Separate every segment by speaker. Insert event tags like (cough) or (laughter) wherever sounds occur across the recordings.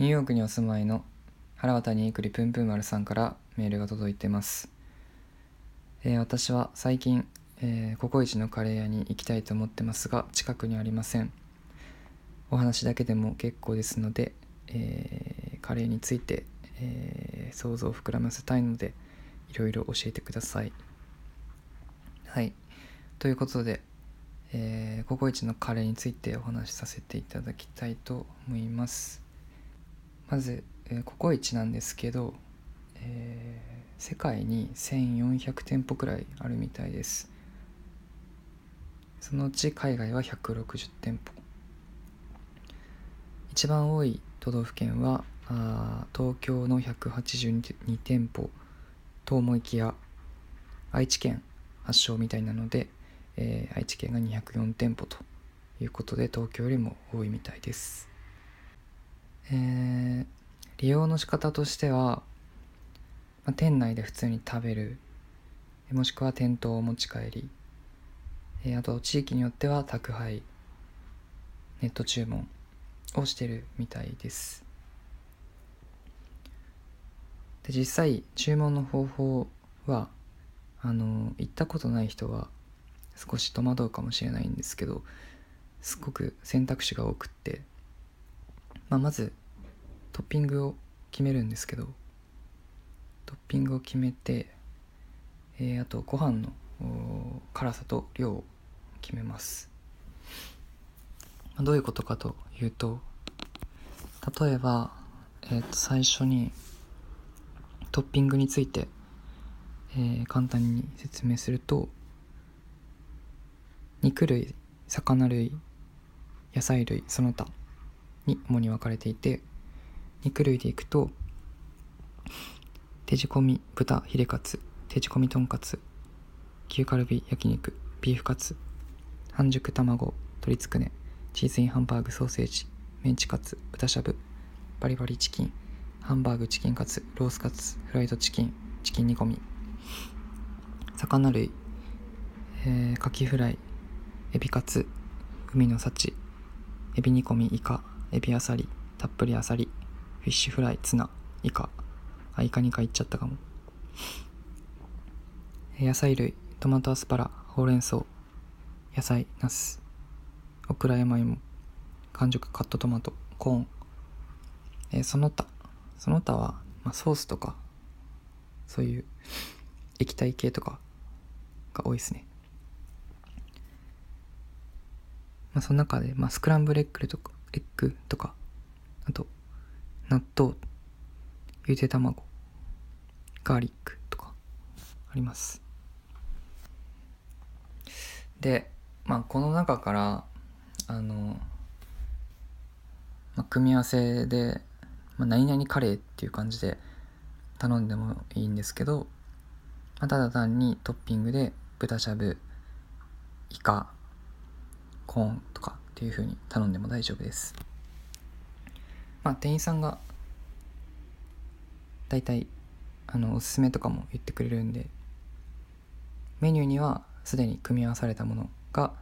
Speaker 1: ニューヨークにお住まいの原渡にいくりぷんぷん丸さんからメールが届いてます、えー、私は最近、えー、ココイチのカレー屋に行きたいと思ってますが近くにありません。お話だけでも結構ですので、えー、カレーについて、え想像を膨らませたいのでいろいろ教えてください。はい。ということで、えー、ココイチのカレーについてお話しさせていただきたいと思います。まず、えー、ココイチなんですけど、えー、世界に1400店舗くらいあるみたいです。そのうち海外は160店舗。一番多い都道府県はあ東京の182店舗と思いきや愛知県発祥みたいなのでえー、愛知県が204店舗ということで東京よりも多いみたいです、えー、利用の仕方としては、まあ、店内で普通に食べる。もしくは店頭を持ち帰り、えー、あと地域によっては宅配。ネット注文。をしてるみたいです。で実際注文の方法はあの行ったことない人は少し戸惑うかもしれないんですけどすごく選択肢が多くって、まあ、まずトッピングを決めるんですけどトッピングを決めて、えー、あとご飯の辛さと量を決めます、まあ、どういうことかというと例えば、えー、と最初にトッピングについて、えー、簡単に説明すると肉類魚類野菜類その他に主に分かれていて肉類でいくと手仕込み豚ヒレカツ手仕込みとんかつ牛カルビ焼肉ビーフカツ半熟卵鶏つくねチーズインハンバーグソーセージメンチカツ豚しゃぶバリバリチキンハンバーグチキンカツロースカツフライドチキンチキン煮込み魚類、えー、カキフライエビカツ海の幸エビ煮込みイカエビあさりたっぷりあさりフィッシュフライツナイカ。あイカ2回いっちゃったかも。野菜類トマトアスパラほうれん草野菜ナスオクラ山芋完熟カットトマトコーン、えー、その他。その他は、まあ、ソースとかそういう液体系とかが多いですね。まあ、その中で、まあ、スクランブルエッグとかエッグとかあと納豆ゆで卵ガーリックとかあります。で、まあ、この中からあの、まあ、組み合わせで、まあ、何々カレーっていう感じで頼んでもいいんですけど、まあ、ただ単にトッピングで豚しゃぶイカコーンとかっていう風に頼んでも大丈夫です。まあ店員さんが大体あのおすすめとかも言ってくれるんでメニューにはすでに組み合わされたものが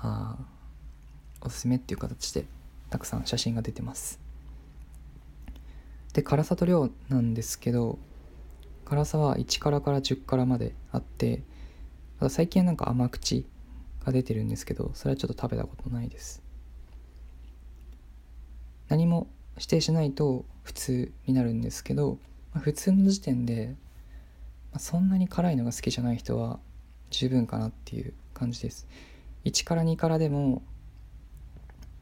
Speaker 1: あおすすめっていう形でたくさん写真が出てます。で辛さと量なんですけど辛さは1辛から10辛まであって最近はなんか甘口が出てるんですけどそれはちょっと食べたことないです。何も指定しないと普通になるんですけど、まあ、普通の時点で、まあ、そんなに辛いのが好きじゃない人は十分かなっていう感じです。1から2からでも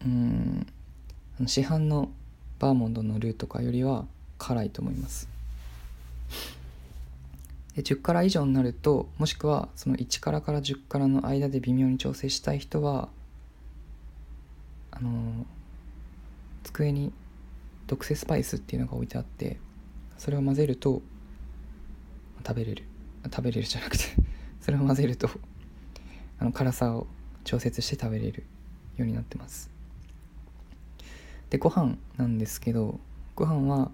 Speaker 1: うん市販のバーモンドのルーとかよりは辛いと思います。で10から以上になるともしくはその1からから10からの間で微妙に調整したい人はあの机に特製スパイスっていうのが置いてあってそれを混ぜると食べれる。食べれるじゃなくて (laughs) それを混ぜるとあの辛さを調節して食べれるようになってます。でご飯なんですけどご飯は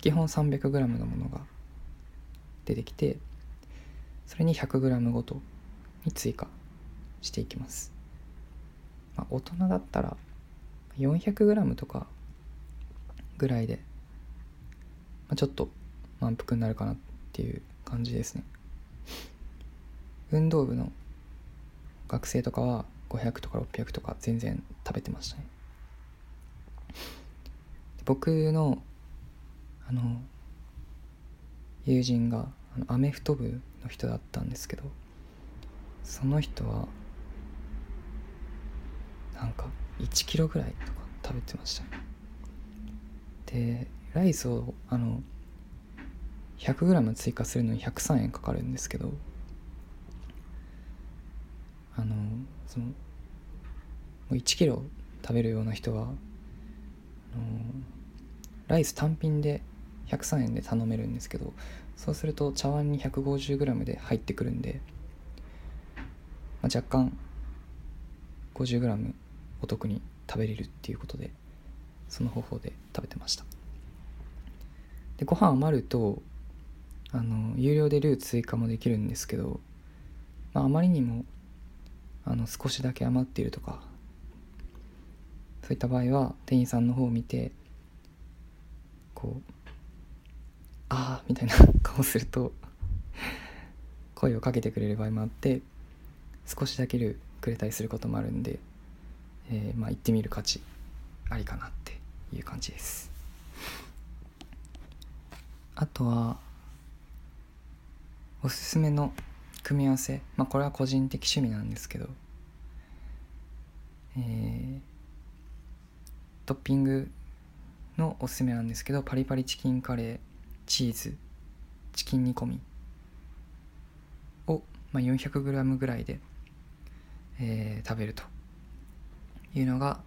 Speaker 1: 基本 300g のものが出てきてそれに 100g ごとに追加していきます、まあ、大人だったら 400g とかぐらいで、まあ、ちょっと満腹になるかなっていう感じですね。運動部の学生とかは500とか600とか全然食べてましたね。僕のあの友人があのアメフト部の人だったんですけどその人はなんか1キロぐらいとか食べてましたね。でライスをあの 100g 追加するのに103円かかるんですけどあのそのもう1キロ食べるような人はあのライス単品で103円で頼めるんですけどそうすると茶碗に 150g で入ってくるんで、まあ、若干 50g お得に食べれるっていうことでその方法で食べてました。でご飯余るとあの有料でルー追加もできるんですけど、まあ、あまりにもあの少しだけ余っているとかそういった場合は店員さんの方を見てこうああみたいな (laughs) 顔すると声をかけてくれる場合もあって少しだけくれたりすることもあるんで、えー、まあ行ってみる価値ありかなっていう感じです。あとはおすすめの組み合わせまあこれは個人的趣味なんですけどえー、トッピングのおすすめなんですけどパリパリチキンカレーチーズチキン煮込み。を、まあ、400g ぐらいで、えー、食べると。いうのが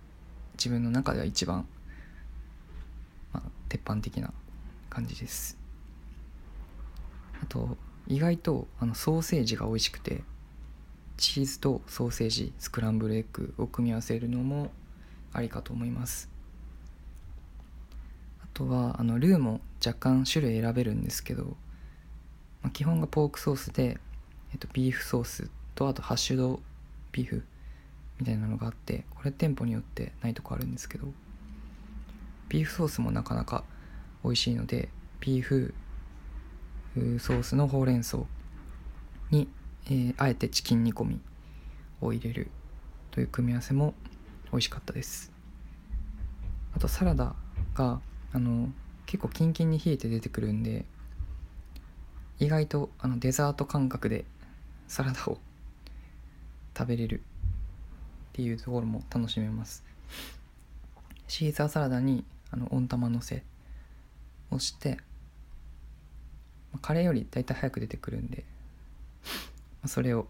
Speaker 1: 自分の中では一番、まあ、鉄板的な感じです。あと意外とあのソーセージが美味しくてチーズとソーセージスクランブルエッグを組み合わせるのもありかと思います。とはあのルーも若干種類選べるんですけど、まあ、基本がポークソースで、えっと、ビーフソースとあとハッシュドビーフみたいなのがあってこれ店舗によってないとこあるんですけどビーフソースもなかなか美味しいのでビーフソースのほうれん草に、えー、あえてチキン煮込みを入れるという組み合わせも美味しかったです。あとサラダがあの結構キンキンに冷えて出てくるんで意外とあのデザート感覚でサラダを食べれるっていうところも楽しめます。シーザーサラダにあの温玉のせをしてカレーよりだいたい早く出てくるんでそれを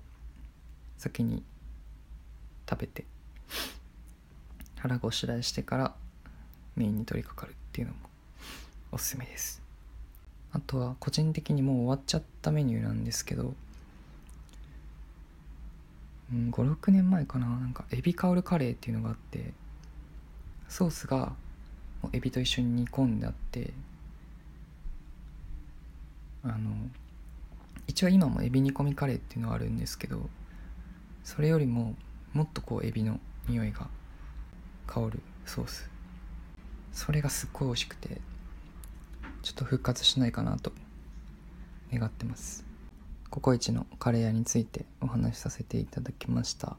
Speaker 1: 先に食べて腹ごしらえしてからメインに取り掛かる。っていうのもおすすめです。あとは個人的にもう終わっちゃったメニューなんですけど、うん、56年前かな。なんかエビ香るカレーっていうのがあってソースがエビと一緒に煮込んであってあの一応今もエビ煮込みカレーっていうのはあるんですけどそれよりももっとこうエビの匂いが香るソースそれがすっごい美味しくてちょっと復活しないかなと願ってます。ココイチのカレー屋についてお話しさせていただきました。